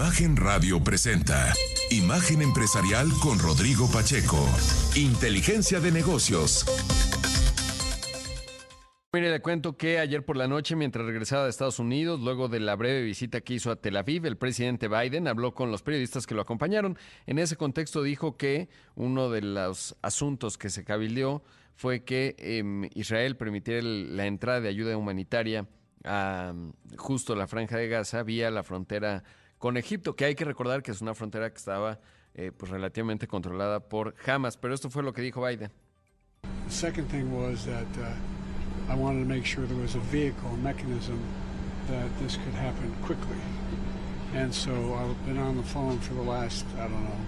Imagen Radio presenta Imagen Empresarial con Rodrigo Pacheco. Inteligencia de negocios. Mire, le cuento que ayer por la noche, mientras regresaba de Estados Unidos, luego de la breve visita que hizo a Tel Aviv, el presidente Biden habló con los periodistas que lo acompañaron. En ese contexto dijo que uno de los asuntos que se cabildeó fue que em, Israel permitiera la entrada de ayuda humanitaria a justo la franja de Gaza vía la frontera con Egipto, que hay que recordar que es una frontera que estaba eh, pues relativamente controlada por Hamas, pero esto fue lo que dijo Biden. The second thing was that uh, I wanted to make sure there was a vehicle, a mechanism that this could happen quickly. And so I've been on the phone for the last, I don't know,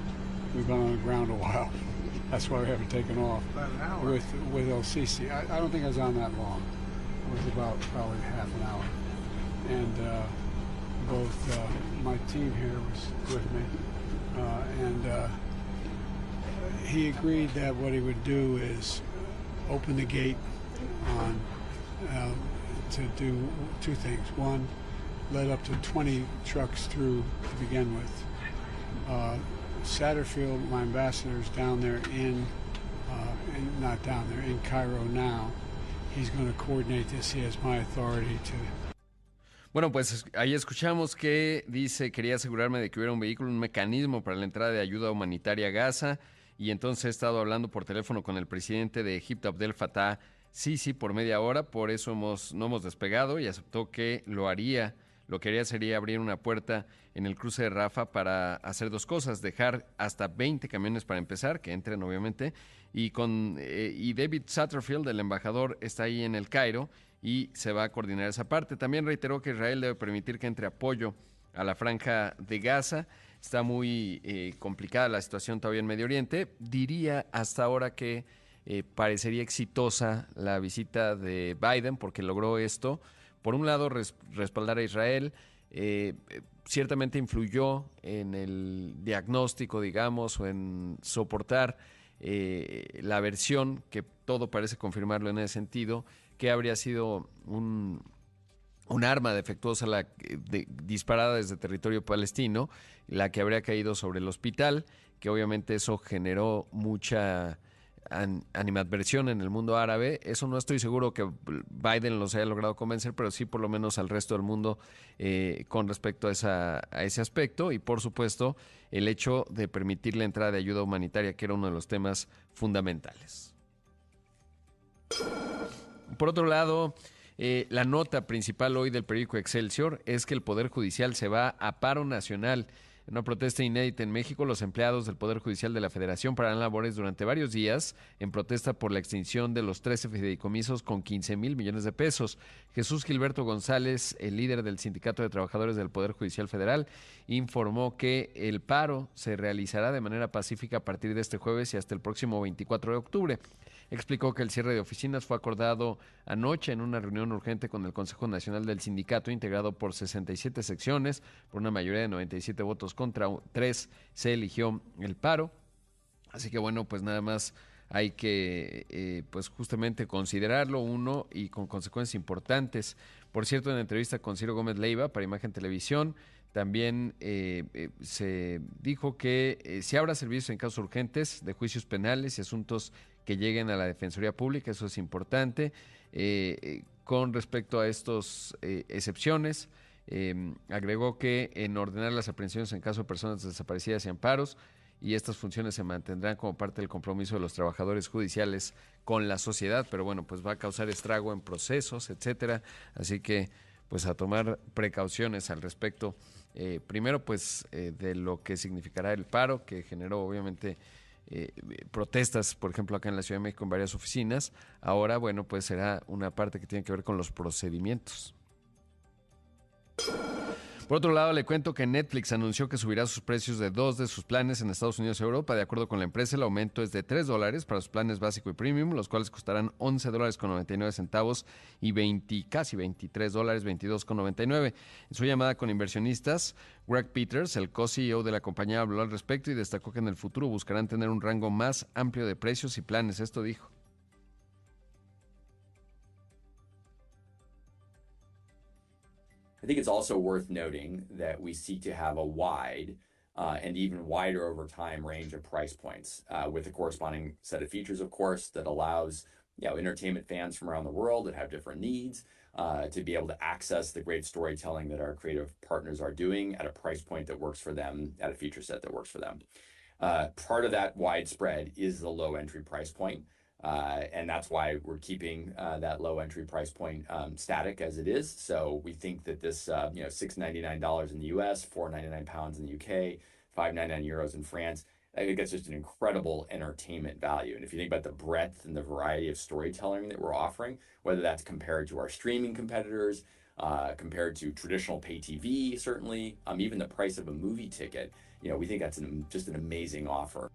we've been on the ground a while. That's why we haven't taken off. With, with El Sisi. I, I don't think I was on that long. It was about probably half an hour. And uh, both uh, my team here was with me, uh, and uh, he agreed that what he would do is open the gate on um, to do two things. One, let up to 20 trucks through to begin with. Uh, Satterfield, my ambassador, is down there in, uh, in, not down there, in Cairo now. He's going to coordinate this. He has my authority to Bueno, pues ahí escuchamos que dice, quería asegurarme de que hubiera un vehículo, un mecanismo para la entrada de ayuda humanitaria a Gaza, y entonces he estado hablando por teléfono con el presidente de Egipto, Abdel Fattah Sisi, por media hora, por eso hemos, no hemos despegado y aceptó que lo haría. Lo que haría sería abrir una puerta en el cruce de Rafa para hacer dos cosas, dejar hasta 20 camiones para empezar, que entren obviamente, y, con, eh, y David Satterfield, el embajador, está ahí en el Cairo y se va a coordinar esa parte. También reiteró que Israel debe permitir que entre apoyo a la franja de Gaza. Está muy eh, complicada la situación todavía en Medio Oriente. Diría hasta ahora que eh, parecería exitosa la visita de Biden porque logró esto. Por un lado, respaldar a Israel. Eh, ciertamente influyó en el diagnóstico, digamos, o en soportar la versión, que todo parece confirmarlo en ese sentido, que habría sido un, arma defectuosa disparada desde territorio palestino, la que habría caído sobre el hospital, que obviamente eso generó mucha animadversión en el mundo árabe. Eso no estoy seguro que Biden los haya logrado convencer, pero sí por lo menos al resto del mundo eh, con respecto a, a ese aspecto. Y por supuesto, el hecho de permitir la entrada de ayuda humanitaria, que era uno de los temas fundamentales. Por otro lado, eh, la nota principal hoy del periódico Excelsior es que el Poder Judicial se va a paro nacional. En una protesta inédita en México, los empleados del Poder Judicial de la Federación pararán labores durante varios días en protesta por la extinción de los 13 fideicomisos con 15 mil millones de pesos. Jesús Gilberto González, el líder del Sindicato de Trabajadores del Poder Judicial Federal, informó que el paro se realizará de manera pacífica a partir de este jueves y hasta el próximo 24 de octubre. Explicó que el cierre de oficinas fue acordado anoche en una reunión urgente con el Consejo Nacional del Sindicato, integrado por 67 secciones, por una mayoría de 97 votos contra 3 se eligió el paro. Así que bueno, pues nada más hay que eh, pues justamente considerarlo uno y con consecuencias importantes. Por cierto, en entrevista con Ciro Gómez Leiva para Imagen Televisión, también eh, eh, se dijo que si habrá servicios en casos urgentes de juicios penales y asuntos que lleguen a la Defensoría Pública, eso es importante. Eh, eh, con respecto a estas eh, excepciones, agregó que en ordenar las aprehensiones en caso de personas desaparecidas y amparos, y estas funciones se mantendrán como parte del compromiso de los trabajadores judiciales con la sociedad, pero bueno, pues va a causar estrago en procesos, etcétera, así que pues a tomar precauciones al respecto. Primero, pues de lo que significará el paro, que generó obviamente eh, protestas, por ejemplo, acá en la Ciudad de México en varias oficinas. Ahora, bueno, pues será una parte que tiene que ver con los procedimientos. Por otro lado, le cuento que Netflix anunció que subirá sus precios de dos de sus planes en Estados Unidos y Europa. De acuerdo con la empresa, el aumento es de 3 dólares para sus planes básico y premium, los cuales costarán 11 dólares con 99 centavos y 20, casi 23 dólares, 22 con 99. En su llamada con inversionistas, Greg Peters, el co-CEO de la compañía, habló al respecto y destacó que en el futuro buscarán tener un rango más amplio de precios y planes. Esto dijo. I think it's also worth noting that we seek to have a wide uh, and even wider over time range of price points uh, with a corresponding set of features, of course, that allows you know entertainment fans from around the world that have different needs uh, to be able to access the great storytelling that our creative partners are doing at a price point that works for them, at a feature set that works for them. Part of that widespread is the low entry price point. Uh, and that's why we're keeping uh, that low entry price point um, static as it is. So we think that this, uh, you know, six ninety nine dollars in the U.S., four ninety nine pounds in the U.K., five ninety nine euros in France. I think that's just an incredible entertainment value. And if you think about the breadth and the variety of storytelling that we're offering, whether that's compared to our streaming competitors, compared to traditional pay TV, certainly, um, even the price of a movie ticket, you know, we think that's just an amazing offer.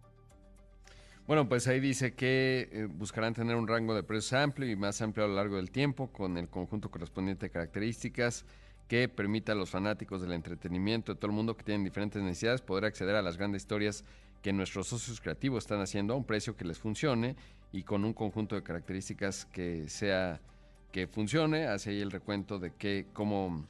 Bueno, pues ahí dice que eh, buscarán tener un rango de precios amplio y más amplio a lo largo del tiempo, con el conjunto correspondiente de características que permita a los fanáticos del entretenimiento de todo el mundo que tienen diferentes necesidades poder acceder a las grandes historias que nuestros socios creativos están haciendo a un precio que les funcione y con un conjunto de características que sea que funcione. Hace ahí el recuento de qué, cómo,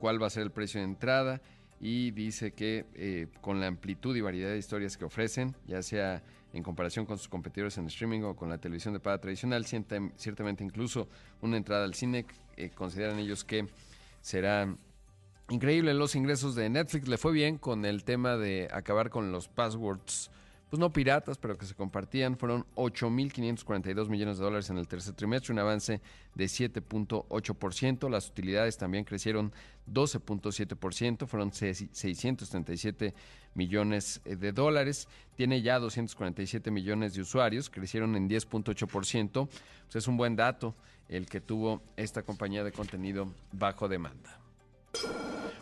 cuál va a ser el precio de entrada y dice que eh, con la amplitud y variedad de historias que ofrecen, ya sea en comparación con sus competidores en streaming o con la televisión de paga tradicional, ciertamente incluso una entrada al cine, eh, consideran ellos que será increíble. Los ingresos de Netflix le fue bien con el tema de acabar con los passwords pues no piratas, pero que se compartían, fueron 8.542 millones de dólares en el tercer trimestre, un avance de 7.8%. Las utilidades también crecieron 12.7%, fueron 637 millones eh, de dólares. Tiene ya 247 millones de usuarios, crecieron en 10.8%. Pues es un buen dato el que tuvo esta compañía de contenido bajo demanda.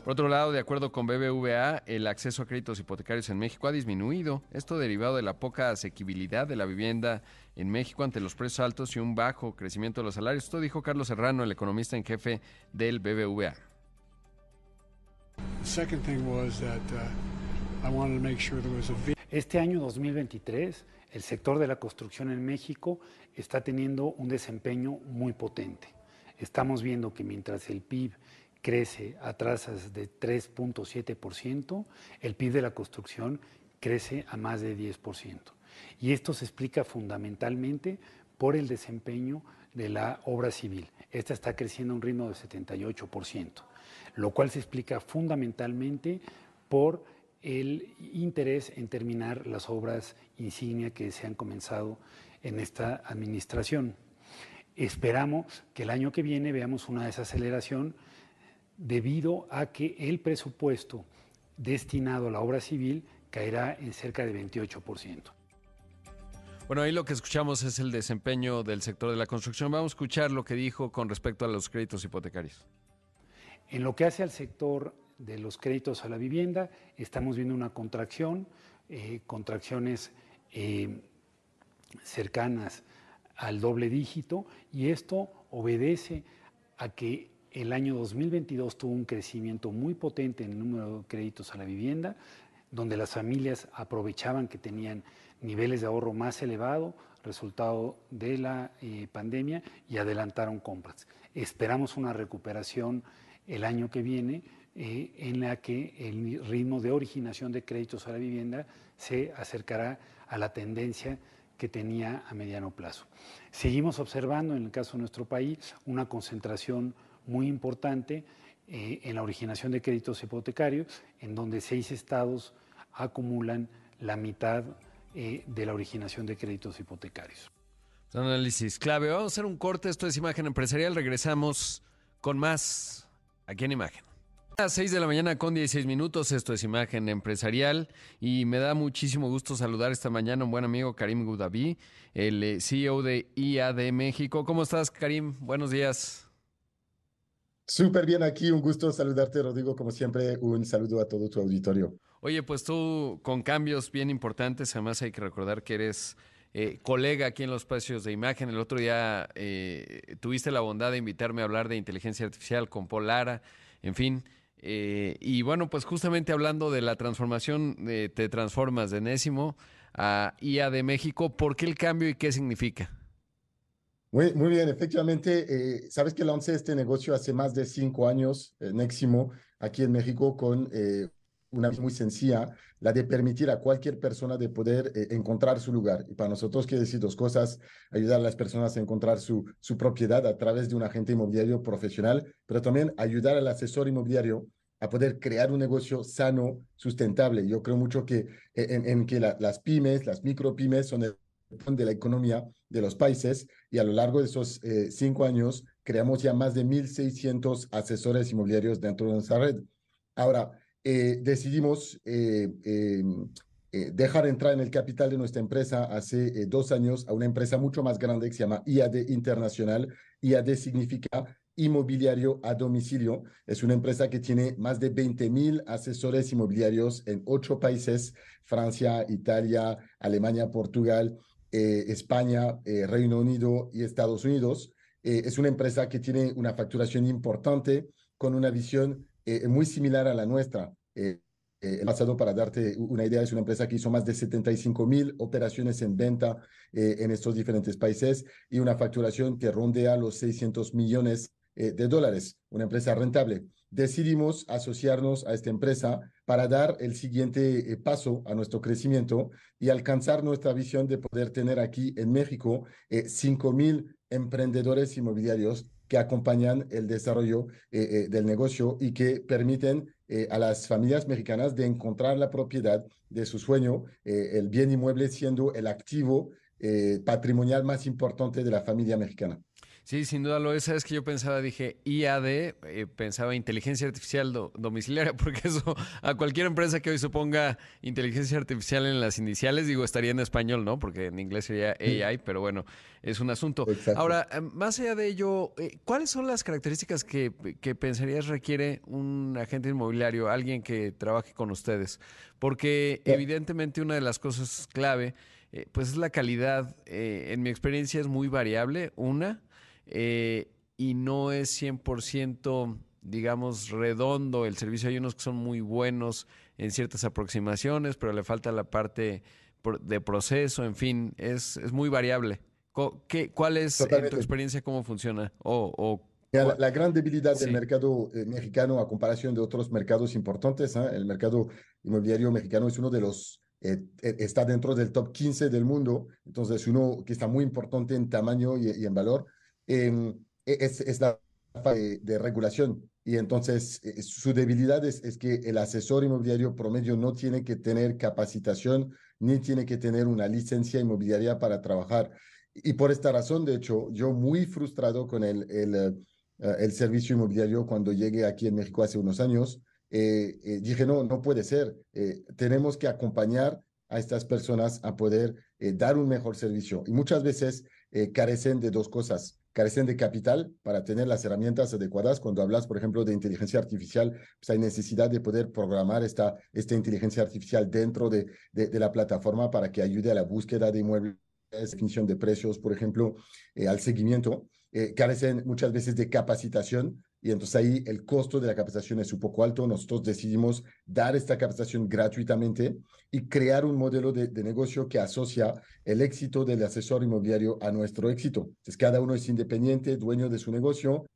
Por otro lado, de acuerdo con BBVA, el acceso a créditos hipotecarios en México ha disminuido. Esto derivado de la poca asequibilidad de la vivienda en México ante los precios altos y un bajo crecimiento de los salarios. Esto dijo Carlos Serrano, el economista en jefe del BBVA. Este año 2023, el sector de la construcción en México está teniendo un desempeño muy potente. Estamos viendo que mientras el PIB crece a tasas de 3.7%, el PIB de la construcción crece a más de 10%. Y esto se explica fundamentalmente por el desempeño de la obra civil. Esta está creciendo a un ritmo de 78%, lo cual se explica fundamentalmente por el interés en terminar las obras insignia que se han comenzado en esta administración. Esperamos que el año que viene veamos una desaceleración debido a que el presupuesto destinado a la obra civil caerá en cerca de 28%. Bueno, ahí lo que escuchamos es el desempeño del sector de la construcción. Vamos a escuchar lo que dijo con respecto a los créditos hipotecarios. En lo que hace al sector de los créditos a la vivienda, estamos viendo una contracción, eh, contracciones eh, cercanas al doble dígito, y esto obedece a que el año 2022 tuvo un crecimiento muy potente en el número de créditos a la vivienda, donde las familias aprovechaban que tenían niveles de ahorro más elevados, resultado de la eh, pandemia, y adelantaron compras. Esperamos una recuperación el año que viene eh, en la que el ritmo de originación de créditos a la vivienda se acercará a la tendencia que tenía a mediano plazo. Seguimos observando, en el caso de nuestro país, una concentración muy importante eh, en la originación de créditos hipotecarios, en donde seis estados acumulan la mitad eh, de la originación de créditos hipotecarios. Análisis clave. Vamos a hacer un corte. Esto es Imagen Empresarial. Regresamos con más aquí en Imagen. A las 6 de la mañana con 16 minutos, esto es Imagen Empresarial y me da muchísimo gusto saludar esta mañana a un buen amigo Karim Gudaví, el eh, CEO de IAD México. ¿Cómo estás, Karim? Buenos días. Súper bien aquí, un gusto saludarte, Rodrigo. Como siempre, un saludo a todo tu auditorio. Oye, pues tú con cambios bien importantes, además hay que recordar que eres eh, colega aquí en los espacios de imagen. El otro día eh, tuviste la bondad de invitarme a hablar de inteligencia artificial con Paul Lara, en fin. Eh, y bueno, pues justamente hablando de la transformación, te transformas de Nésimo a IA de México, ¿por qué el cambio y qué significa? Muy, muy bien, efectivamente, eh, sabes que lancé este negocio hace más de cinco años, eh, Neximo, aquí en México, con eh, una muy sencilla, la de permitir a cualquier persona de poder eh, encontrar su lugar. Y para nosotros quiere decir dos cosas, ayudar a las personas a encontrar su, su propiedad a través de un agente inmobiliario profesional, pero también ayudar al asesor inmobiliario a poder crear un negocio sano, sustentable. Yo creo mucho que en, en que la, las pymes, las micropymes son el de la economía de los países y a lo largo de esos eh, cinco años creamos ya más de 1.600 asesores inmobiliarios dentro de nuestra red. Ahora, eh, decidimos eh, em, eh, dejar entrar en el capital de nuestra empresa hace dos años a una empresa mucho más grande que se llama IAD Internacional. IAD significa inmobiliario a domicilio. Es una empresa que tiene más de 20 mil asesores inmobiliarios en ocho países, Francia, Italia, Alemania, Portugal, España, Reino Unido y Estados Unidos. es una empresa que tiene una facturación importante con una visión muy similar a la nuestra. Eh, eh, el pasado, para darte una idea, es una empresa que hizo más de 75 mil operaciones en venta eh, en estos diferentes países y una facturación que rondea los 600 millones de dólares, una empresa rentable. Decidimos asociarnos a esta empresa para dar el siguiente paso a nuestro crecimiento y alcanzar nuestra visión de poder tener aquí en México 5 mil emprendedores inmobiliarios que acompañan el desarrollo del negocio y que permiten eh, a las familias mexicanas de encontrar la propiedad de su sueño, eh, el bien inmueble siendo el activo eh, patrimonial más importante de la familia mexicana. Sí, sin duda lo es. Sabes que yo pensaba, dije IAD, eh, pensaba inteligencia artificial domiciliaria, porque eso a cualquier empresa que hoy suponga inteligencia artificial en las iniciales, digo, estaría en español, ¿no? Porque en inglés sería AI, pero bueno, es un asunto. Ahora, eh, más allá de ello, eh, ¿cuáles son las características que, que, pensarías requiere un agente inmobiliario, alguien que trabaje con ustedes? Porque evidentemente una de las cosas clave, pues es la calidad. en mi experiencia es muy variable. Una eh, y no es 100%, digamos, redondo el servicio. Hay unos que son muy buenos en ciertas aproximaciones, pero le falta la parte de proceso, en fin, es, es muy variable. ¿Qué, ¿Cuál es en tu experiencia cómo funciona? O, la, gran debilidad del mercado eh, mexicano a comparación de otros mercados importantes, ¿eh? el mercado inmobiliario mexicano es uno de los, está dentro del top 15 del mundo, entonces uno que está muy importante en tamaño y en valor, Em, e, es, es, la de, de, regulación. Y entonces eh, su debilidad es, es, que el asesor inmobiliario promedio no tiene que tener capacitación ni tiene que tener una licencia inmobiliaria para trabajar. Y por esta razón, de hecho, yo muy frustrado con el, el, eh, el servicio inmobiliario cuando llegué aquí en México hace unos años, eh, dije, no, no puede ser. tenemos que acompañar a estas personas a poder dar un mejor servicio. Y muchas veces carecen de dos cosas carecen de capital para tener las herramientas adecuadas. Cuando hablas, por ejemplo, de inteligencia artificial, pues hay necesidad de poder programar esta, inteligencia artificial dentro de, de, la plataforma para que ayude a la búsqueda de inmuebles, definición de precios, por ejemplo, eh, al seguimiento. Eh, carecen muchas veces de capacitación y entonces ahí el costo de la capacitación es un poco alto. Nosotros decidimos dar esta capacitación gratuitamente y crear un modelo de, negocio que asocia el éxito del asesor inmobiliario a nuestro éxito. Entonces cada uno es independiente, dueño de su negocio,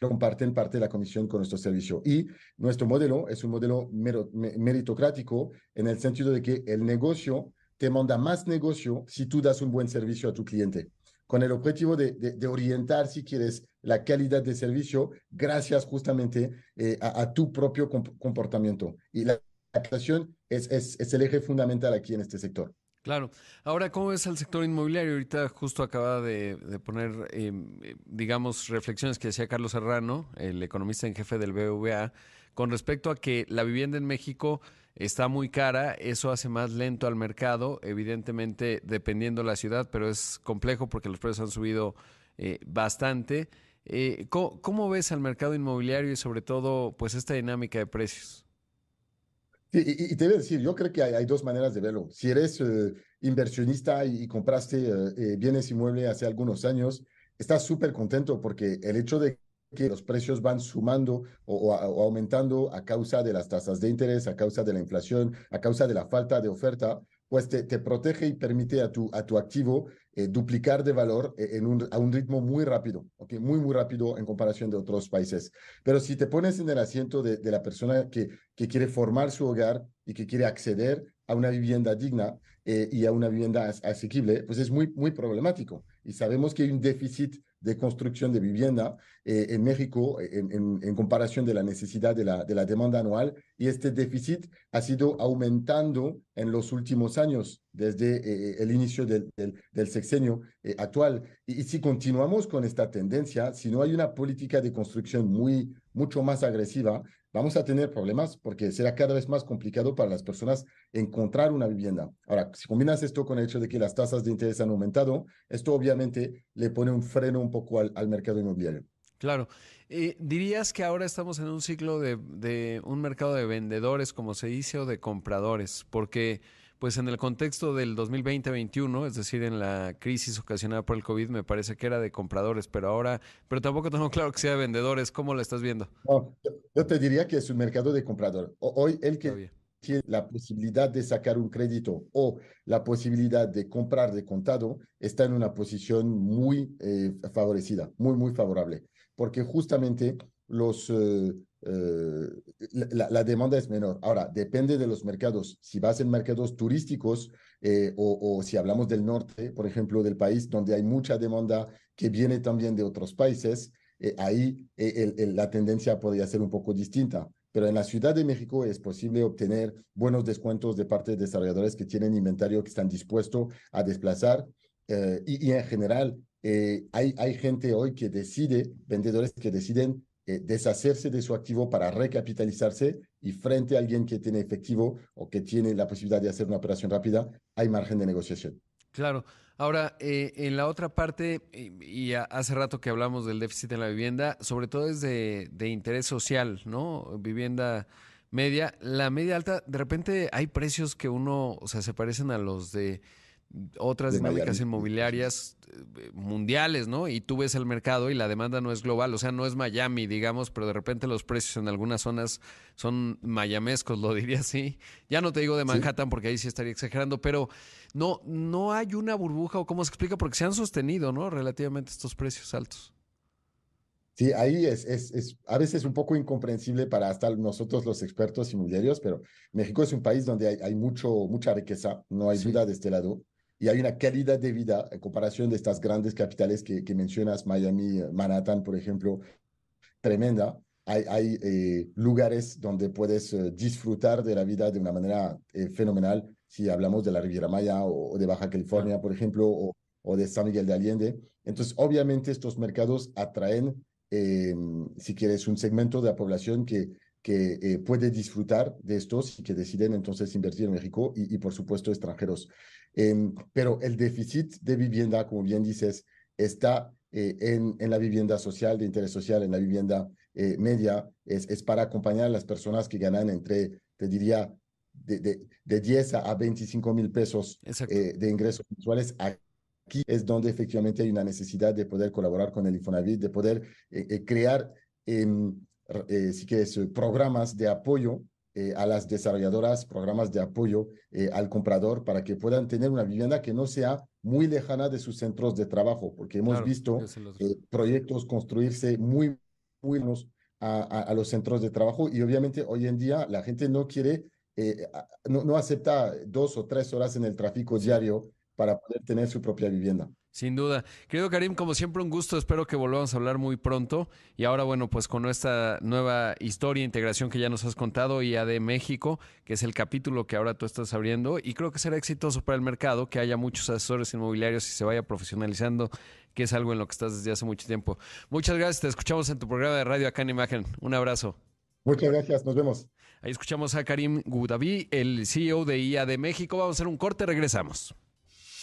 comparten parte de la comisión con nuestro servicio. Y nuestro modelo es un modelo meritocrático en el sentido de que el negocio te manda más negocio si tú das un buen servicio a tu cliente con el objetivo de, orientar, si quieres, la calidad de servicio gracias justamente eh, a, tu propio comportamiento. Y la captación es, es, el eje fundamental aquí en este sector. Claro. Ahora, ¿cómo es el sector inmobiliario? Ahorita justo acaba de, poner, em, digamos, reflexiones que decía Carlos Serrano, el economista en jefe del BVA, con respecto a que la vivienda en México está muy cara, eso hace más lento al mercado, evidentemente dependiendo la ciudad, pero es complejo porque los precios han subido eh, bastante. Eh, ¿cómo, ves al mercado inmobiliario y sobre todo pues esta dinámica de precios? y, te voy a decir, yo creo que hay, dos maneras de verlo. Si eres eh, inversionista y, compraste bienes inmuebles hace algunos años, estás súper contento porque el hecho de que los precios van sumando o, aumentando a causa de las tasas de interés, a causa de la inflación, a causa de la falta de oferta, pues te, protege y permite a tu, a tu activo eh, duplicar de valor eh, a un ritmo muy rápido, muy, muy rápido en comparación de otros países. Pero si te pones en el asiento de, la persona que quiere formar su hogar y que quiere acceder a una vivienda digna eh, y a una vivienda asequible, pues es muy, muy problemático. Y sabemos que hay un déficit de construcción de vivienda eh, en México en, en, comparación de la necesidad de la, de la demanda anual y este déficit ha sido aumentando en los últimos años desde eh, el inicio del, del, sexenio eh, actual. Y, y, si continuamos con esta tendencia, si no hay una política de construcción muy, mucho más agresiva, vamos a tener problemas porque será cada vez más complicado para las personas encontrar una vivienda. Ahora, si combinas esto con el hecho de que las tasas de interés han aumentado, esto obviamente le pone un freno un poco al, mercado inmobiliario. Claro. Eh, ¿Dirías que ahora estamos en un ciclo de, un mercado de vendedores, como se dice, o de compradores? Porque pues en el contexto del 2020-21, es decir, en la crisis ocasionada por el COVID, me parece que era de compradores, pero ahora, pero tampoco tengo claro que sea de vendedores. ¿Cómo lo estás viendo? yo te diría que es un mercado de comprador. Hoy el que tiene la posibilidad de sacar un crédito o la posibilidad de comprar de contado está en una posición muy eh, favorecida, muy, muy favorable, porque justamente los, eh, eh, la, demanda es menor. Ahora, depende de los mercados. Si vas en mercados turísticos eh, o, si hablamos del norte, por ejemplo, del país, donde hay mucha demanda que viene también de otros países, eh, ahí la tendencia podría ser un poco distinta. Pero en la Ciudad de México es posible obtener buenos descuentos de parte de desarrolladores que tienen inventario que están dispuestos a desplazar. y, y, en general, hay, hay gente hoy que decide, vendedores que deciden eh, deshacerse de su activo para recapitalizarse y frente a alguien que tiene efectivo o que tiene la posibilidad de hacer una operación rápida, hay margen de negociación. Claro. Ahora, eh, en la otra parte, y, hace rato que hablamos del déficit en la vivienda, sobre todo es de, de interés social, ¿no? Vivienda media. La media alta, de repente hay precios que uno, o sea, se parecen a los de otras dinámicas inmobiliarias eh, mundiales, ¿no? Y tú ves el mercado y la demanda no es global, o sea, no es Miami, digamos, pero de repente los precios en algunas zonas son mayamescos, lo diría así. Ya no te digo de Manhattan porque ahí sí estaría exagerando, pero no, no hay una burbuja o cómo se explica, porque se han sostenido, ¿no? Relativamente estos precios altos. Sí, ahí es, es, es, a veces un poco incomprensible para hasta nosotros los expertos inmobiliarios, pero México es un país donde hay, hay mucho, mucha riqueza, no hay duda de este lado y hay una calidad de vida en comparación de estas grandes capitales que, que mencionas, Miami, Manhattan, por ejemplo, tremenda. Hay, hay eh, lugares donde puedes eh, disfrutar de la vida de una manera eh, fenomenal, si hablamos de la Riviera Maya o, de Baja California, por ejemplo, o, o, de San Miguel de Allende. Entonces, obviamente, estos mercados atraen, si quieres, un segmento de la población que, que puede disfrutar de estos y que deciden entonces invertir en México y, y por supuesto, extranjeros. Em, pero el déficit de vivienda, como bien dices, está eh, en, en, la vivienda social, de interés social, en la vivienda eh, media, es, es, para acompañar a las personas que ganan entre, te diría, de, de, de 10 a 25 mil pesos eh, de ingresos mensuales. Aquí es donde efectivamente hay una necesidad de poder colaborar con el Infonavit, de poder crear, em, si quieres, programas de apoyo eh, a las desarrolladoras programas de apoyo eh, al comprador para que puedan tener una vivienda que no sea muy lejana de sus centros de trabajo, porque hemos visto eh, proyectos construirse muy, muy buenos a, a, los centros de trabajo y obviamente hoy en día la gente no quiere, no, no acepta dos o tres horas en el tráfico diario para poder tener su propia vivienda. Sin duda. Querido Karim, como siempre un gusto, espero que volvamos a hablar muy pronto. Y ahora, bueno, pues con esta nueva historia, integración que ya nos has contado, IA de México, que es el capítulo que ahora tú estás abriendo, y creo que será exitoso para el mercado, que haya muchos asesores inmobiliarios y se vaya profesionalizando, que es algo en lo que estás desde hace mucho tiempo. Muchas gracias, te escuchamos en tu programa de radio acá en Imagen. Un abrazo. Muchas gracias, nos vemos. Ahí escuchamos a Karim Gudaví, el CEO de IA de México. Vamos a hacer un corte, regresamos.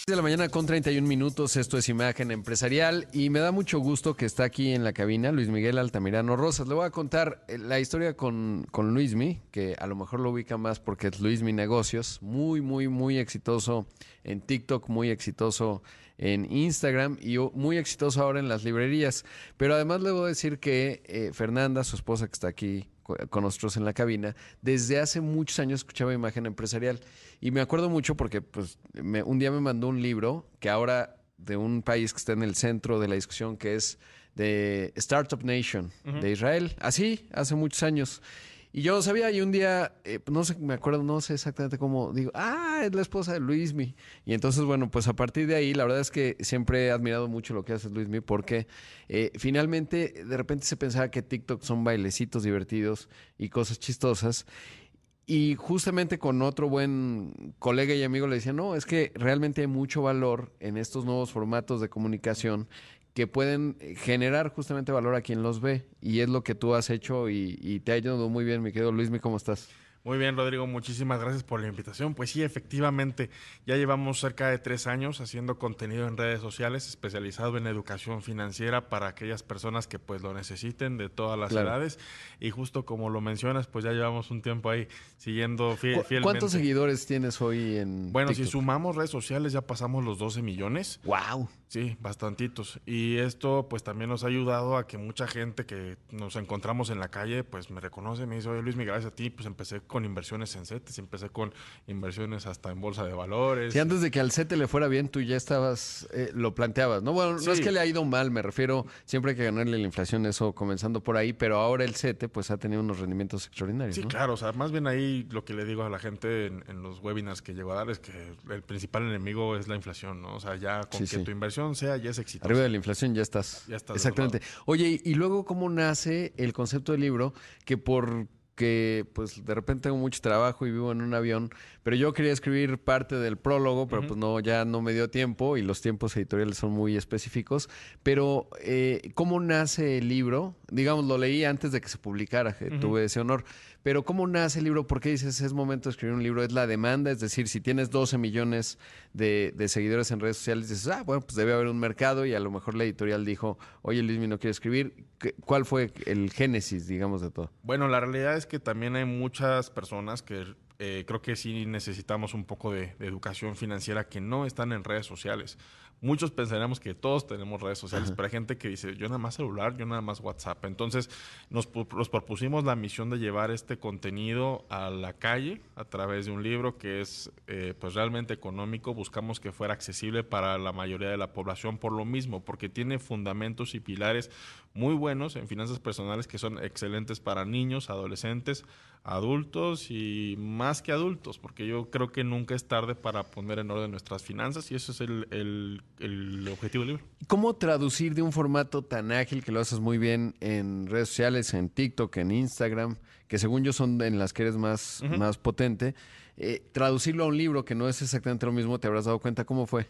De la mañana con 31 minutos, esto es Imagen Empresarial y me da mucho gusto que está aquí en la cabina Luis Miguel Altamirano Rosas. Le voy a contar eh, la historia con, con Luismi, que a lo mejor lo ubica más porque es Luismi Negocios, muy, muy, muy exitoso en TikTok, muy exitoso en Instagram y muy exitoso ahora en las librerías. Pero además le voy a decir que eh, Fernanda, su esposa que está aquí con nosotros en la cabina, desde hace muchos años escuchaba imagen empresarial. Y me acuerdo mucho porque pues, un día me mandó un libro que ahora de un país que está en el centro de la discusión, que es de Startup Nation de Israel. Así, hace muchos años. Y yo sabía, y un día, eh, no sé, me acuerdo, no sé exactamente cómo, digo, ah, es la esposa de Luismi. Y entonces, bueno, pues a partir de ahí, la verdad es que siempre he admirado mucho lo que hace Luismi, porque eh, finalmente, de repente se pensaba que TikTok son bailecitos divertidos y cosas chistosas. Y justamente con otro buen colega y amigo le decía, no, es que realmente hay mucho valor en estos nuevos formatos de comunicación que pueden generar justamente valor a quien los ve. Y es lo que tú has hecho y, te ha ayudado muy bien, mi querido Luismi, ¿cómo estás? Muy bien, Rodrigo, muchísimas gracias por la invitación. Pues sí, efectivamente, ya llevamos cerca de tres años haciendo contenido en redes sociales especializado en educación financiera para aquellas personas que pues lo necesiten de todas las edades. Y justo como lo mencionas, pues ya llevamos un tiempo ahí siguiendo fielmente. ¿Cuántos seguidores tienes hoy en Bueno, si sumamos redes sociales ya pasamos los 12 millones. ¡Wow! Sí, bastantitos. Y esto pues también nos ha ayudado a que mucha gente que nos encontramos en la calle pues me reconoce, me dice, oye Luis, gracias a ti, pues empecé con inversiones en CETES, empecé con inversiones hasta en bolsa de valores. Si antes de que al CETE le fuera bien, tú ya estabas, eh, lo planteabas, ¿no? Bueno, no es que le ha ido mal, me refiero, siempre hay que ganarle la inflación, eso comenzando por ahí, pero ahora el CETE pues ha tenido unos rendimientos extraordinarios. Sí, claro, o sea, más bien ahí lo que le digo a la gente en, los webinars que llego a dar es que el principal enemigo es la inflación, ¿no? O sea, ya con que tu inversión sea, ya es exitosa. Arriba de la inflación ya estás. Ya estás. Exactamente. Oye, y luego cómo nace el concepto del libro que por que pues de repente tengo mucho trabajo y vivo en un avión, pero yo quería escribir parte del prólogo, pero pues no, ya no me dio tiempo y los tiempos editoriales son muy específicos. Pero, eh, ¿cómo nace el libro? Digamos, lo leí antes de que se publicara, tuve ese honor. Pero ¿cómo nace el libro? ¿Por qué dices es momento de escribir un libro? Es la demanda, es decir, si tienes 12 millones de, seguidores en redes sociales, dices, ah, bueno, pues debe haber un mercado y a lo mejor la editorial dijo, oye, Luismi no quiere escribir. ¿Cuál fue el génesis, digamos, de todo? Bueno, la realidad es que también hay muchas personas que eh, creo que sí necesitamos un poco de, educación financiera que no están en redes sociales. Muchos pensaremos que todos tenemos redes sociales, pero hay gente que dice, yo nada más celular, yo nada más WhatsApp. Entonces nos, propusimos la misión de llevar este contenido a la calle a través de un libro que es eh, pues realmente económico. Buscamos que fuera accesible para la mayoría de la población por lo mismo, porque tiene fundamentos y pilares muy buenos en finanzas personales que son excelentes para niños, adolescentes, adultos y más que adultos, porque yo creo que nunca es tarde para poner en orden nuestras finanzas y eso es el, objetivo del libro. ¿Cómo traducir de un formato tan ágil que lo haces muy bien en redes sociales, en TikTok, en Instagram, que según yo son en las que eres más, más potente, eh, traducirlo a un libro que no es exactamente lo mismo, te habrás dado cuenta cómo fue?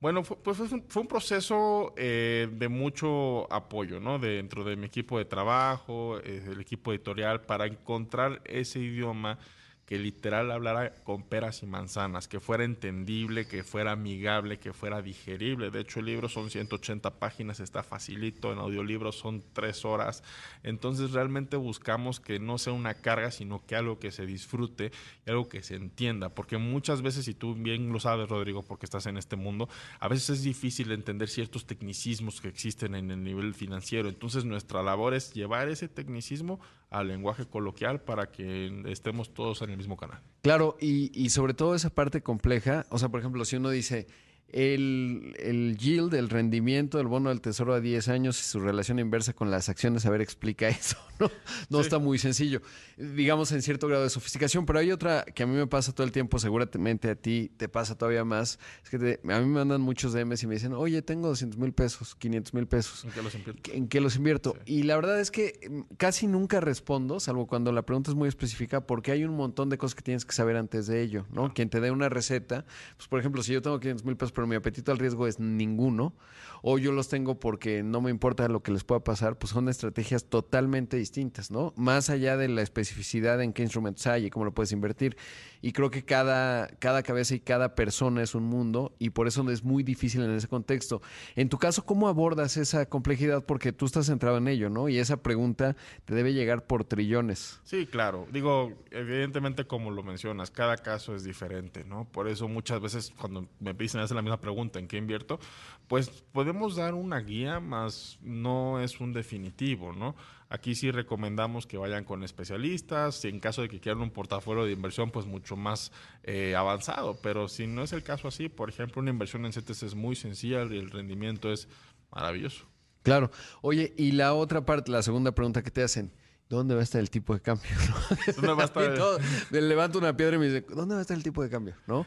Bueno, fue, pues fue un, proceso eh, de mucho apoyo, ¿no? dentro de mi equipo de trabajo, eh, el equipo editorial, para encontrar ese idioma que literal hablara con peras y manzanas, que fuera entendible, que fuera amigable, que fuera digerible. De hecho, el libro son 180 páginas, está facilito, en audiolibro son tres horas. Entonces, realmente buscamos que no sea una carga, sino que algo que se disfrute algo que se entienda. Porque muchas veces, y tú bien lo sabes, Rodrigo, porque estás en este mundo, a veces es difícil entender ciertos tecnicismos que existen en el nivel financiero. Entonces, nuestra labor es llevar ese tecnicismo al lenguaje coloquial para que estemos todos en el mismo canal. Claro, y, sobre todo esa parte compleja, o sea, por ejemplo, si uno dice, el, el, yield, el rendimiento del bono del tesoro a 10 años y su relación inversa con las acciones, a ver, explica eso, ¿no? No está muy sencillo, digamos en cierto grado de sofisticación, pero hay otra que a mí me pasa todo el tiempo, seguramente a ti te pasa todavía más, es que a mí me mandan muchos DMs y me dicen, oye, tengo 200 mil pesos, 500 mil pesos. ¿En qué los invierto? ¿En qué los invierto? Y la verdad es que mm, casi nunca respondo, salvo cuando la pregunta es muy específica, porque hay un montón de cosas que tienes que saber antes de ello, ¿no? Quien te dé una receta, pues por ejemplo, si yo tengo 500 mil pesos, pero mi apetito al riesgo es ninguno, o yo los tengo porque no me importa lo que les pueda pasar, pues son estrategias totalmente distintas, ¿no? Más allá de la especificidad en qué instrumentos hay y cómo lo puedes invertir. Y creo que cada, cada cabeza y cada persona es un mundo y por eso es muy difícil en ese contexto. En tu caso, ¿cómo abordas esa complejidad? Porque tú estás centrado en ello, ¿no? Y esa pregunta te debe llegar por trillones. Sí, claro. Digo, evidentemente como lo mencionas, cada caso es diferente, ¿no? Por eso muchas veces cuando me dicen hacer la misma pregunta, ¿en qué invierto? Pues podemos dar una guía, más no es un definitivo, ¿no? Aquí sí recomendamos que vayan con especialistas, en caso de que quieran un portafolio de inversión pues mucho más eh, avanzado, pero si no es el caso así, por ejemplo, una inversión en CETES es muy sencilla y el rendimiento es maravilloso. Claro. Oye, y la otra parte, la segunda pregunta que te hacen, ¿dónde va a estar el tipo de cambio? ¿Dónde va a estar? Todo, levanto una piedra y me dice, ¿dónde va a estar el tipo de cambio? ¿No?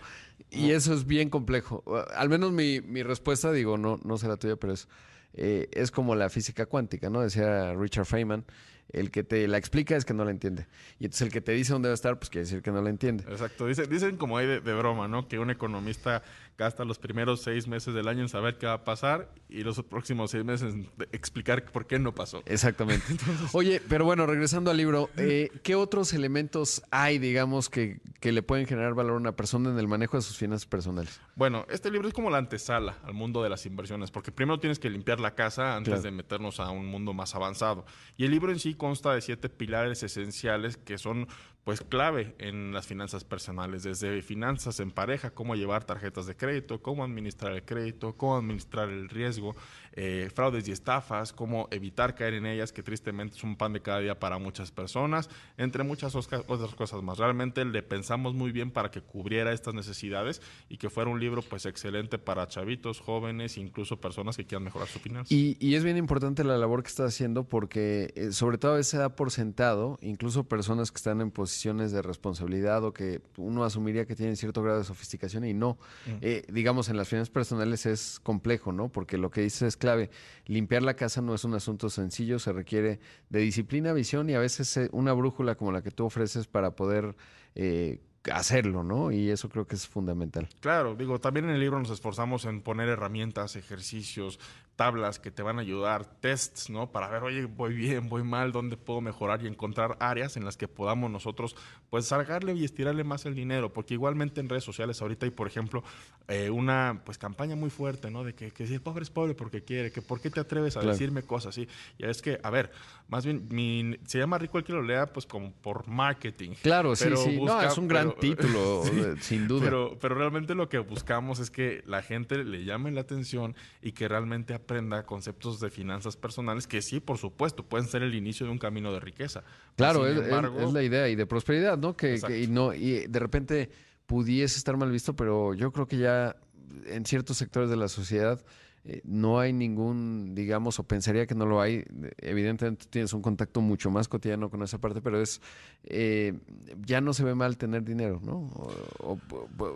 Y eso es bien complejo. Al menos mi, mi respuesta, digo, no, no será tuya, pero es, eh, es como la física cuántica, ¿no? Decía Richard Feynman, el que te la explica es que no la entiende. Y entonces el que te dice dónde va a estar, pues quiere decir que no la entiende. Exacto. Dicen, dicen como hay de, de broma, ¿no? Que un economista gasta los primeros seis meses del año en saber qué va a pasar y los próximos seis meses en explicar por qué no pasó. Exactamente. Oye, pero bueno, regresando al libro, eh, ¿qué otros elementos hay, digamos, que, que, le pueden generar valor a una persona en el manejo de sus finanzas personales? Bueno, este libro es como la antesala al mundo de las inversiones, porque primero tienes que limpiar la casa antes claro. de meternos a un mundo más avanzado. Y el libro en sí consta de siete pilares esenciales que son pues clave en las finanzas personales, desde finanzas en pareja, cómo llevar tarjetas de crédito, cómo administrar el crédito, cómo administrar el riesgo, eh, fraudes y estafas, cómo evitar caer en ellas, que tristemente es un pan de cada día para muchas personas, entre muchas otras cosas más. Realmente le pensamos muy bien para que cubriera estas necesidades y que fuera un libro pues excelente para chavitos, jóvenes, incluso personas que quieran mejorar su finanzas. Y, y es bien importante la labor que estás haciendo porque eh, sobre todo se da por sentado, incluso personas que están en posición de responsabilidad o que uno asumiría que tienen cierto grado de sofisticación y no. -huh. eh, digamos, en las finanzas personales es complejo, ¿no? Porque lo que dices es clave. Limpiar la casa no es un asunto sencillo, se requiere de disciplina, visión y a veces eh, una brújula como la que tú ofreces para poder eh, hacerlo, ¿no? Y eso creo que es fundamental. Claro, digo, también en el libro nos esforzamos en poner herramientas, ejercicios, tablas que te van a ayudar, tests, ¿no? Para ver, oye, voy bien, voy mal, dónde puedo mejorar y encontrar áreas en las que podamos nosotros, pues, sacarle y estirarle más el dinero, porque igualmente en redes sociales ahorita hay, por ejemplo, eh, una, pues, campaña muy fuerte, ¿no? De que, que si el pobre es pobre porque quiere, que por qué te atreves a claro. decirme cosas así. Y es que, a ver, más bien, mi, se llama Rico el que lo lea, pues, como por marketing. Claro, pero sí, sí. Busca, no, es un gran título, sí, sin duda. Pero, pero realmente lo que buscamos es que la gente le llame la atención y que realmente aprenda conceptos de finanzas personales que sí, por supuesto, pueden ser el inicio de un camino de riqueza. Claro, es, embargo, es, la idea y de prosperidad, ¿no? Que, que, y no y de repente pudiese estar mal visto, pero yo creo que ya en ciertos sectores de la sociedad eh, no hay ningún, digamos, o pensaría que no lo hay. Evidentemente tienes un contacto mucho más cotidiano con esa parte, pero es, eh, ya no se ve mal tener dinero, ¿no? O,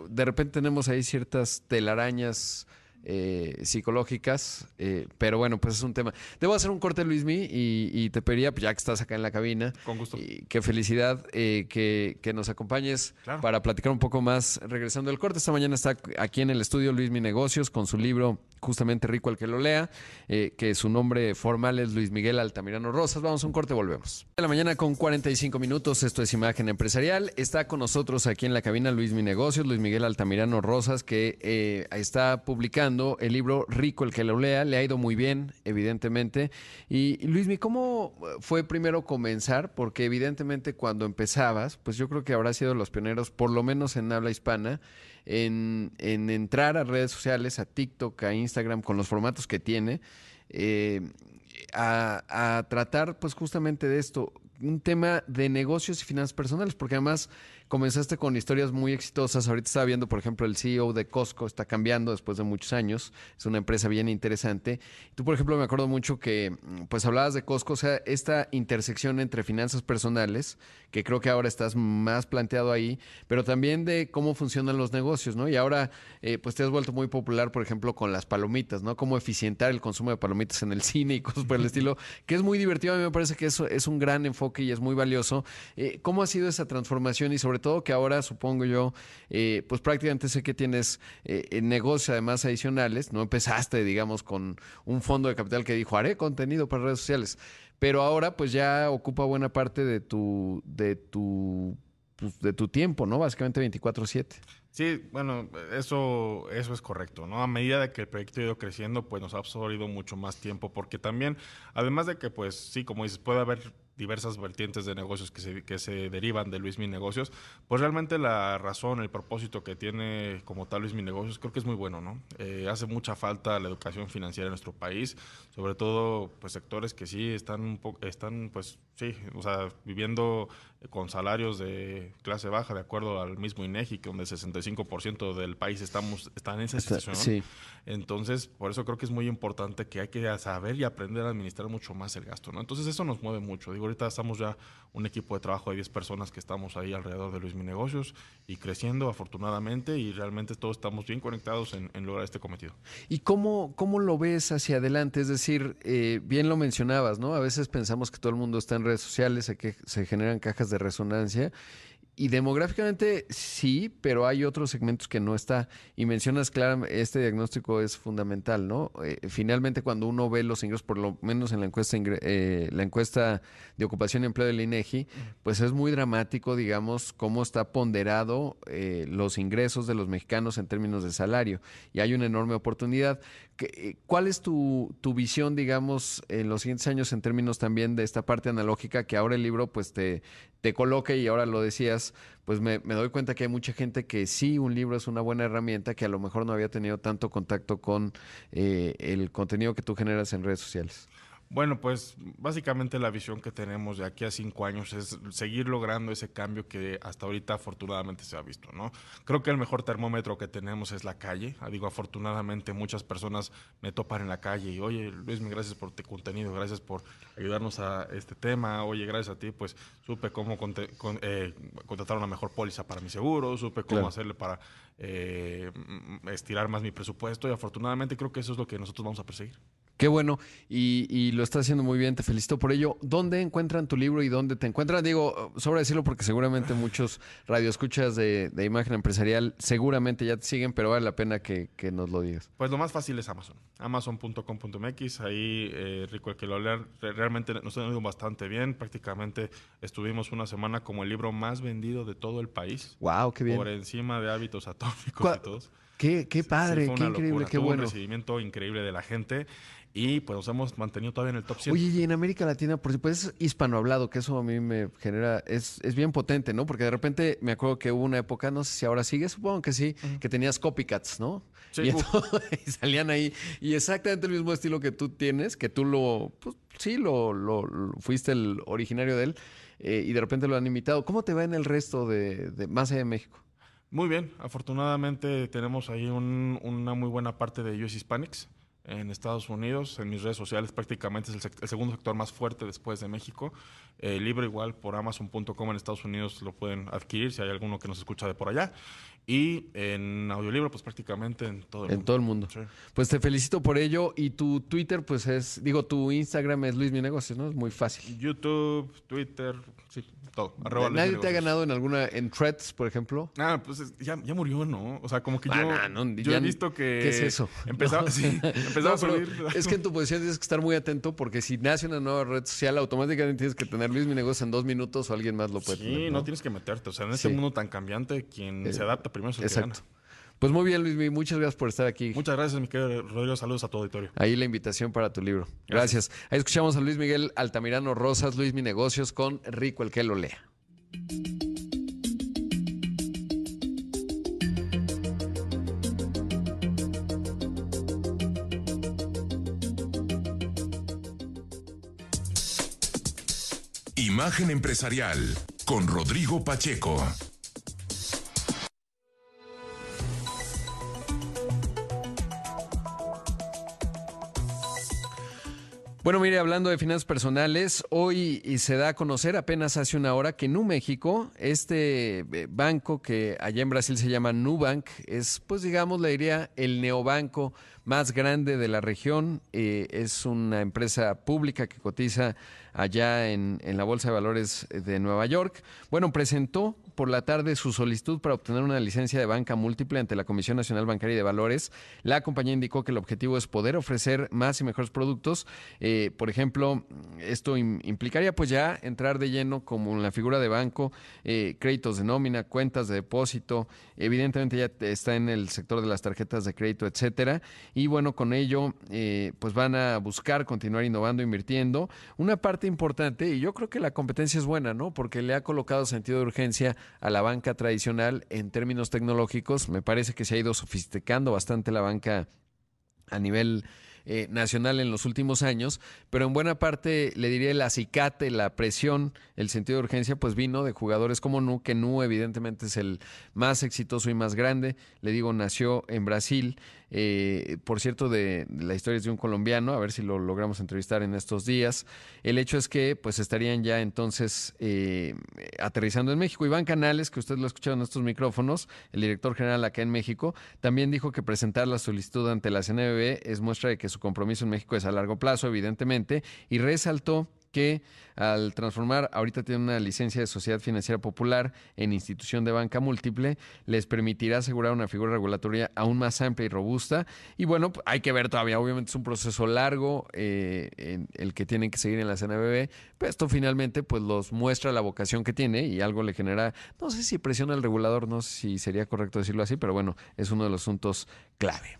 de repente tenemos ahí ciertas telarañas eh, psicológicas, eh, pero bueno, pues es un tema. Debo hacer un corte, Luismi, y, y te pediría, pues ya que estás acá en la cabina, con gusto. Y qué felicidad eh, que, que, nos acompañes claro. para platicar un poco más regresando del corte. Esta mañana está aquí en el estudio Luismi Negocios con su libro justamente Rico el que lo lea, eh, que su nombre formal es Luis Miguel Altamirano Rosas. Vamos a un corte, volvemos. De la mañana con 45 minutos, esto es Imagen Empresarial. Está con nosotros aquí en la cabina Luis Mi Negocios, Luis Miguel Altamirano Rosas, que eh, está publicando el libro Rico el que lo lea. Le ha ido muy bien, evidentemente. Y, y Luis Mi, ¿cómo fue primero comenzar? Porque evidentemente cuando empezabas, pues yo creo que habrás sido los pioneros, por lo menos en habla hispana, en, en, entrar a redes sociales, a TikTok, a Instagram, con los formatos que tiene, eh, a, a, tratar pues justamente de esto, un tema de negocios y finanzas personales, porque además comenzaste con historias muy exitosas. Ahorita estaba viendo, por ejemplo, el CEO de Costco está cambiando después de muchos años. Es una empresa bien interesante. Tú, por ejemplo, me acuerdo mucho que pues hablabas de Costco, o sea, esta intersección entre finanzas personales, que creo que ahora estás más planteado ahí, pero también de cómo funcionan los negocios, ¿no? Y ahora, eh, pues te has vuelto muy popular, por ejemplo, con las palomitas, ¿no? Cómo eficientar el consumo de palomitas en el cine y cosas por el estilo, que es muy divertido. A mí me parece que eso es un gran enfoque enfoque y es muy valioso. Eh, ¿Cómo ha sido esa transformación y sobre todo que ahora, supongo yo, eh, pues prácticamente sé que tienes eh, negocios además adicionales, no empezaste, digamos, con un fondo de capital que dijo, haré contenido para redes sociales, pero ahora pues ya ocupa buena parte de tu, de tu, pues, de tu tiempo, ¿no? Básicamente 24/7. Sí, bueno, eso, eso es correcto, ¿no? A medida de que el proyecto ha ido creciendo, pues nos ha absorbido mucho más tiempo, porque también, además de que, pues sí, como dices, puede haber diversas vertientes de negocios que se, que se derivan de Luis Mi Negocios, pues realmente la razón, el propósito que tiene como tal Luis Mi Negocios creo que es muy bueno, ¿no? Eh, hace mucha falta la educación financiera en nuestro país, sobre todo pues sectores que sí están un poco, están pues sí, o sea, viviendo con salarios de clase baja de acuerdo al mismo INEGI, que donde el 65% del país estamos, está en esa situación. Sí. Entonces, por eso creo que es muy importante que hay que saber y aprender a administrar mucho más el gasto, ¿no? Entonces, eso nos mueve mucho. Digo, ahorita estamos ya un equipo de trabajo de 10 personas que estamos ahí alrededor de Luis Mi Negocios y creciendo afortunadamente y realmente todos estamos bien conectados en, en lograr este cometido. ¿Y cómo, cómo lo ves hacia adelante? Es decir, eh, bien lo mencionabas, ¿no? A veces pensamos que todo el mundo está en redes sociales, que se generan cajas de resonancia y demográficamente sí, pero hay otros segmentos que no está. Y mencionas, claro, este diagnóstico es fundamental, ¿no? Eh, finalmente, cuando uno ve los ingresos, por lo menos en la encuesta, eh, la encuesta de ocupación y empleo del INEGI, pues es muy dramático, digamos, cómo está ponderado eh, los ingresos de los mexicanos en términos de salario. Y hay una enorme oportunidad. ¿Cuál es tu, tu visión, digamos, en los siguientes años en términos también de esta parte analógica que ahora el libro, pues, te, te coloque y ahora lo decías, pues me, me, doy cuenta que hay mucha gente que sí, un libro es una buena herramienta, que a lo mejor no había tenido tanto contacto con eh, el contenido que tú generas en redes sociales. Bueno, pues básicamente la visión que tenemos de aquí a cinco años es seguir logrando ese cambio que hasta ahorita afortunadamente se ha visto, ¿no? Creo que el mejor termómetro que tenemos es la calle. Ah, digo, afortunadamente muchas personas me topan en la calle y, oye, Luis, gracias por tu contenido, gracias por ayudarnos a este tema, oye, gracias a ti, pues supe cómo con, eh, contratar una mejor póliza para mi seguro, supe cómo claro. hacerle para eh, estirar más mi presupuesto y afortunadamente creo que eso es lo que nosotros vamos a perseguir. Qué bueno, y, y, lo está haciendo muy bien, te felicito por ello. ¿Dónde encuentran tu libro y dónde te encuentran? Digo, sobra decirlo porque seguramente muchos radioescuchas de, de imagen empresarial seguramente ya te siguen, pero vale la pena que, que nos lo digas. Pues lo más fácil es Amazon, amazon.com.mx, ahí eh, rico el que lo lean, realmente nos ha ido bastante bien, prácticamente estuvimos una semana como el libro más vendido de todo el país. ¡Wow, qué bien! Por encima de hábitos atómicos y todos. Qué, qué padre, sí, qué increíble, qué Tuvo bueno. un recibimiento increíble de la gente y pues nos hemos mantenido todavía en el top 100. Oye, y en América Latina, por supuesto, es hispanohablado, que eso a mí me genera, es, es bien potente, ¿no? Porque de repente me acuerdo que hubo una época, no sé si ahora sigue, supongo que sí, uh -huh. que tenías copycats, ¿no? Sí, y, entonces, y salían ahí, y exactamente el mismo estilo que tú tienes, que tú lo, pues sí, lo, lo, lo fuiste el originario de él, eh, y de repente lo han imitado. ¿Cómo te va en el resto de, de más allá de México? Muy bien, afortunadamente tenemos ahí un, una muy buena parte de US Hispanics en Estados Unidos, en mis redes sociales prácticamente es el, el segundo sector más fuerte después de México. Eh, libro igual por amazon.com en Estados Unidos lo pueden adquirir si hay alguno que nos escucha de por allá. Y en audiolibro pues prácticamente en todo el en mundo. todo el mundo. Sí. Pues te felicito por ello y tu Twitter pues es, digo, tu Instagram es Luis Mi Negocios, ¿no? Es muy fácil. YouTube, Twitter, sí, todo. Arroba ¿Nadie te ha ganado en alguna, en Threads, por ejemplo? Ah, pues es, ya, ya murió, ¿no? O sea, como que yo, no, no, yo ya- he visto que... ¿Qué es eso? Empezaba, No. sí, empezaba No, a subir... Es que en tu posición tienes que estar muy atento porque si nace una nueva red social, automáticamente tienes que tener Luis Mi Negocios en dos minutos o alguien más lo puede Sí, tener. no tienes que meterte. O sea, en este Sí. mundo tan cambiante, quien Eh, se adapta primero es el Exacto. que gana. Pues muy bien, Luis muchas gracias por estar aquí. Muchas gracias, mi querido Rodrigo. Saludos a tu auditorio. Ahí la invitación para tu libro. Gracias. Ahí escuchamos a Luis Miguel Altamirano Rosas, Luis Mi Negocios, con Rico el que lo lea. Imagen empresarial con Rodrigo Pacheco. Bueno, mire, hablando de finanzas personales, hoy se da a conocer apenas hace una hora que Nu México, este eh, banco que allá en Brasil se llama Nubank, es, pues digamos, le diría el neobanco más grande de la región. Eh, es una empresa pública que cotiza allá en, en, la Bolsa de Valores de Nueva York. Bueno, presentó por la tarde su solicitud para obtener una licencia de banca múltiple ante la Comisión Nacional Bancaria y de Valores. La compañía indicó que el objetivo es poder ofrecer más y mejores productos. Eh, por ejemplo, esto implicaría pues ya entrar de lleno como en la figura de banco, eh, créditos de nómina, cuentas de depósito. Evidentemente ya está en el sector de las tarjetas de crédito, etcétera. Y bueno, con ello eh, pues van a buscar continuar innovando, invirtiendo. Una parte importante, y yo creo que la competencia es buena, ¿no? Porque le ha colocado sentido de urgencia a la banca tradicional en términos tecnológicos. Me parece que se ha ido sofisticando bastante la banca a nivel eh, nacional en los últimos años, pero en buena parte le diría el acicate, la presión, el sentido de urgencia, pues vino de jugadores como Nu, que Nu evidentemente es el más exitoso y más grande. Le digo, nació en Brasil eh, por cierto, de, la historia es de un colombiano, a ver si lo logramos entrevistar en estos días. El hecho es que pues estarían ya entonces eh, aterrizando en México. Iván Canales, que usted lo ha escuchado en estos micrófonos, el director general acá en México, también dijo que presentar la solicitud ante la CNBB es muestra de que su compromiso en México es a largo plazo, evidentemente, y resaltó que al transformar, ahorita tiene una licencia de sociedad financiera popular en institución de banca múltiple, les permitirá asegurar una figura regulatoria aún más amplia y robusta. Y bueno, hay que ver todavía, obviamente es un proceso largo eh, el que tienen que seguir en la CNBB, pero esto finalmente pues los muestra la vocación que tiene y algo le genera, no sé si presiona al regulador, no sé si sería correcto decirlo así, pero bueno, es uno de los asuntos clave.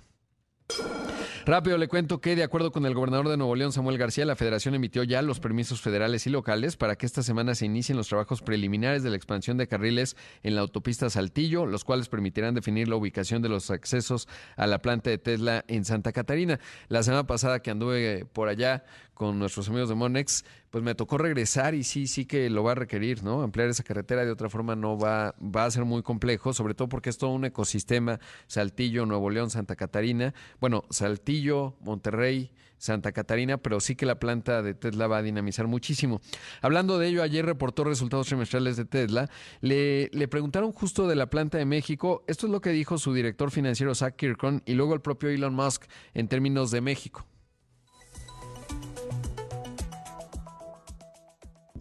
Rápido le cuento que, de acuerdo con el gobernador de Nuevo León, Samuel García, la federación emitió ya los permisos federales y locales para que esta semana se inicien los trabajos preliminares de la expansión de carriles en la autopista Saltillo, los cuales permitirán definir la ubicación de los accesos a la planta de Tesla en Santa Catarina. La semana pasada que anduve por allá con nuestros amigos de Monex, pues me tocó regresar y sí, sí que lo va a requerir, ¿no? Ampliar esa carretera de otra forma no va, va a ser muy complejo, sobre todo porque es todo un ecosistema, Saltillo, Nuevo León, Santa Catarina, bueno, Saltillo, Monterrey, Santa Catarina, pero sí que la planta de Tesla va a dinamizar muchísimo. Hablando de ello, ayer reportó resultados trimestrales de Tesla. Le, le preguntaron justo de la planta de México. Esto es lo que dijo su director financiero, Zach Kirkon, y luego el propio Elon Musk en términos de México.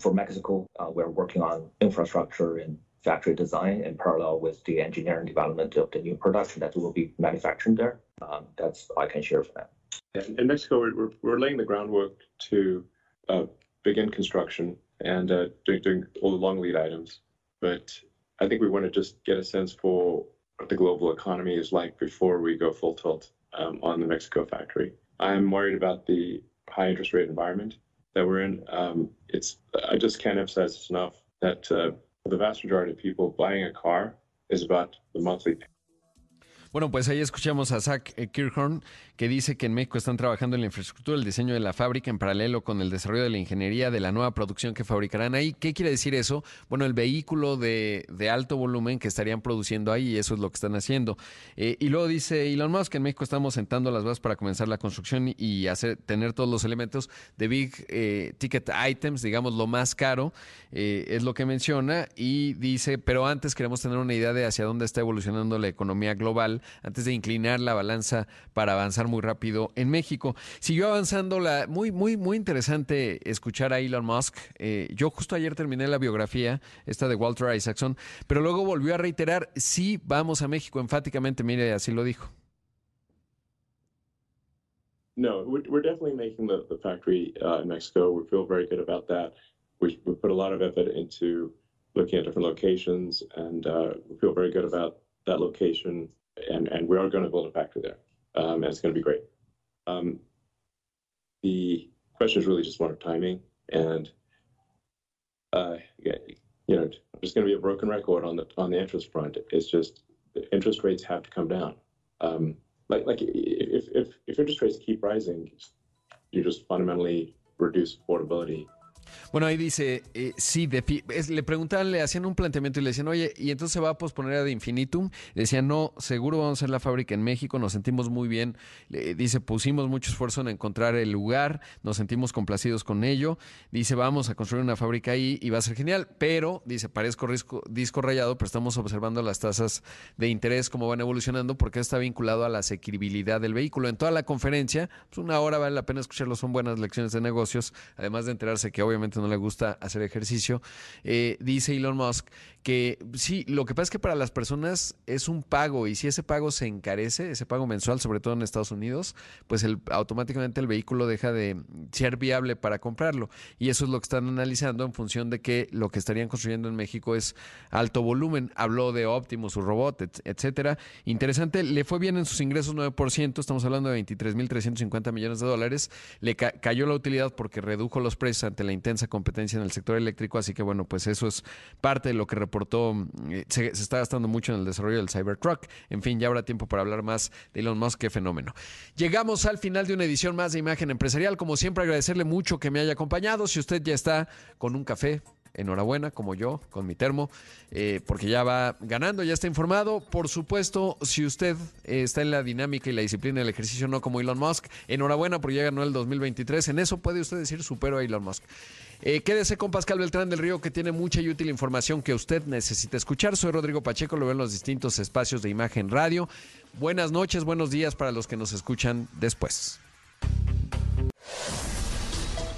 For Mexico, uh, we're working on infrastructure and factory design in parallel with the engineering development of the new production that will be manufactured there. Um, that's all I can share for now. In Mexico, we're, we're laying the groundwork to uh, begin construction and uh, doing, doing all the long lead items. But I think we want to just get a sense for what the global economy is like before we go full tilt um, on the Mexico factory. I'm worried about the high interest rate environment that we're in. Um, it's I just can't emphasize this enough that uh, the vast majority of people, buying a car is about the monthly. Bueno, pues ahí escuchamos a Zach Kirkhorn, que dice que en México están trabajando en la infraestructura, el diseño de la fábrica en paralelo con el desarrollo de la ingeniería de la nueva producción que fabricarán ahí. ¿Qué quiere decir eso? Bueno, el vehículo de, alto volumen que estarían produciendo ahí, y eso es lo que están haciendo. Eh, y luego dice Elon Musk que en México estamos sentando las bases para comenzar la construcción y hacer, tener todos los elementos de big eh, ticket items, digamos lo más caro, eh, es lo que menciona. Y dice, pero antes queremos tener una idea de hacia dónde está evolucionando la economía global, antes de inclinar la balanza para avanzar muy rápido en México. Siguió avanzando la muy, muy, muy interesante escuchar a Elon Musk. Eh, yo justo ayer terminé la biografía, esta de Walter Isaacson, pero luego volvió a reiterar, sí, vamos a México, enfáticamente, mire, así lo dijo. No, we're, definitely making the, the factory uh, in Mexico. We feel very good about that. We, we put a lot of effort into looking at different locations, and uh, we feel very good about that location. And, and we are going to build a factory there. Um, and it's going to be great. Um, the question is really just one of timing, and uh, you know, there's going to be a broken record on the on the interest front. It's just the interest rates have to come down. Um, like like if, if if interest rates keep rising, you just fundamentally reduce affordability Bueno, ahí dice, eh, sí, le preguntaban, le hacían un planteamiento y le decían, oye, ¿y entonces se va a posponer a de infinitum? Le decían, no, seguro vamos a hacer la fábrica en México, nos sentimos muy bien. dice, pusimos mucho esfuerzo en encontrar el lugar, nos sentimos complacidos con ello. Dice, vamos a construir una fábrica ahí y va a ser genial, pero, dice, parezco disco rayado, pero estamos observando las tasas de interés, cómo van evolucionando, porque está vinculado a la asequibilidad del vehículo. En toda la conferencia, pues una hora vale la pena escucharlo, son buenas lecciones de negocios, además de enterarse que obviamente no le gusta hacer ejercicio. Eh, dice Elon Musk que sí, lo que pasa es que para las personas es un pago y si ese pago se encarece, ese pago mensual, sobre todo en Estados Unidos, pues el, automáticamente el vehículo deja de ser viable para comprarlo. Y eso es lo que están analizando en función de que lo que estarían construyendo en México es alto volumen. Habló de Optimus, su robot, etcétera. Interesante, le fue bien en sus ingresos 9%, estamos hablando de 23.350 millones de dólares. Le cayó la utilidad porque redujo los precios ante la intensa competencia en el sector eléctrico, así que bueno, pues eso es parte de lo que reportó, eh, se, está gastando mucho en el desarrollo del Cybertruck. En fin, ya habrá tiempo para hablar más de Elon Musk, qué fenómeno. Llegamos al final de una edición más de Imagen Empresarial. Como siempre, agradecerle mucho que me haya acompañado. Si usted ya está con un café, enhorabuena, como yo, con mi termo, eh, porque ya va ganando, ya está informado. Por supuesto, si usted eh, está en la dinámica y la disciplina del ejercicio, no como Elon Musk, enhorabuena porque ya ganó el 2023. En eso puede usted decir supero a Elon Musk. Eh, quédese con Pascal Beltrán del Río, que tiene mucha y útil información que usted necesita escuchar. Soy Rodrigo Pacheco, lo veo en los distintos espacios de imagen radio. Buenas noches, buenos días para los que nos escuchan después.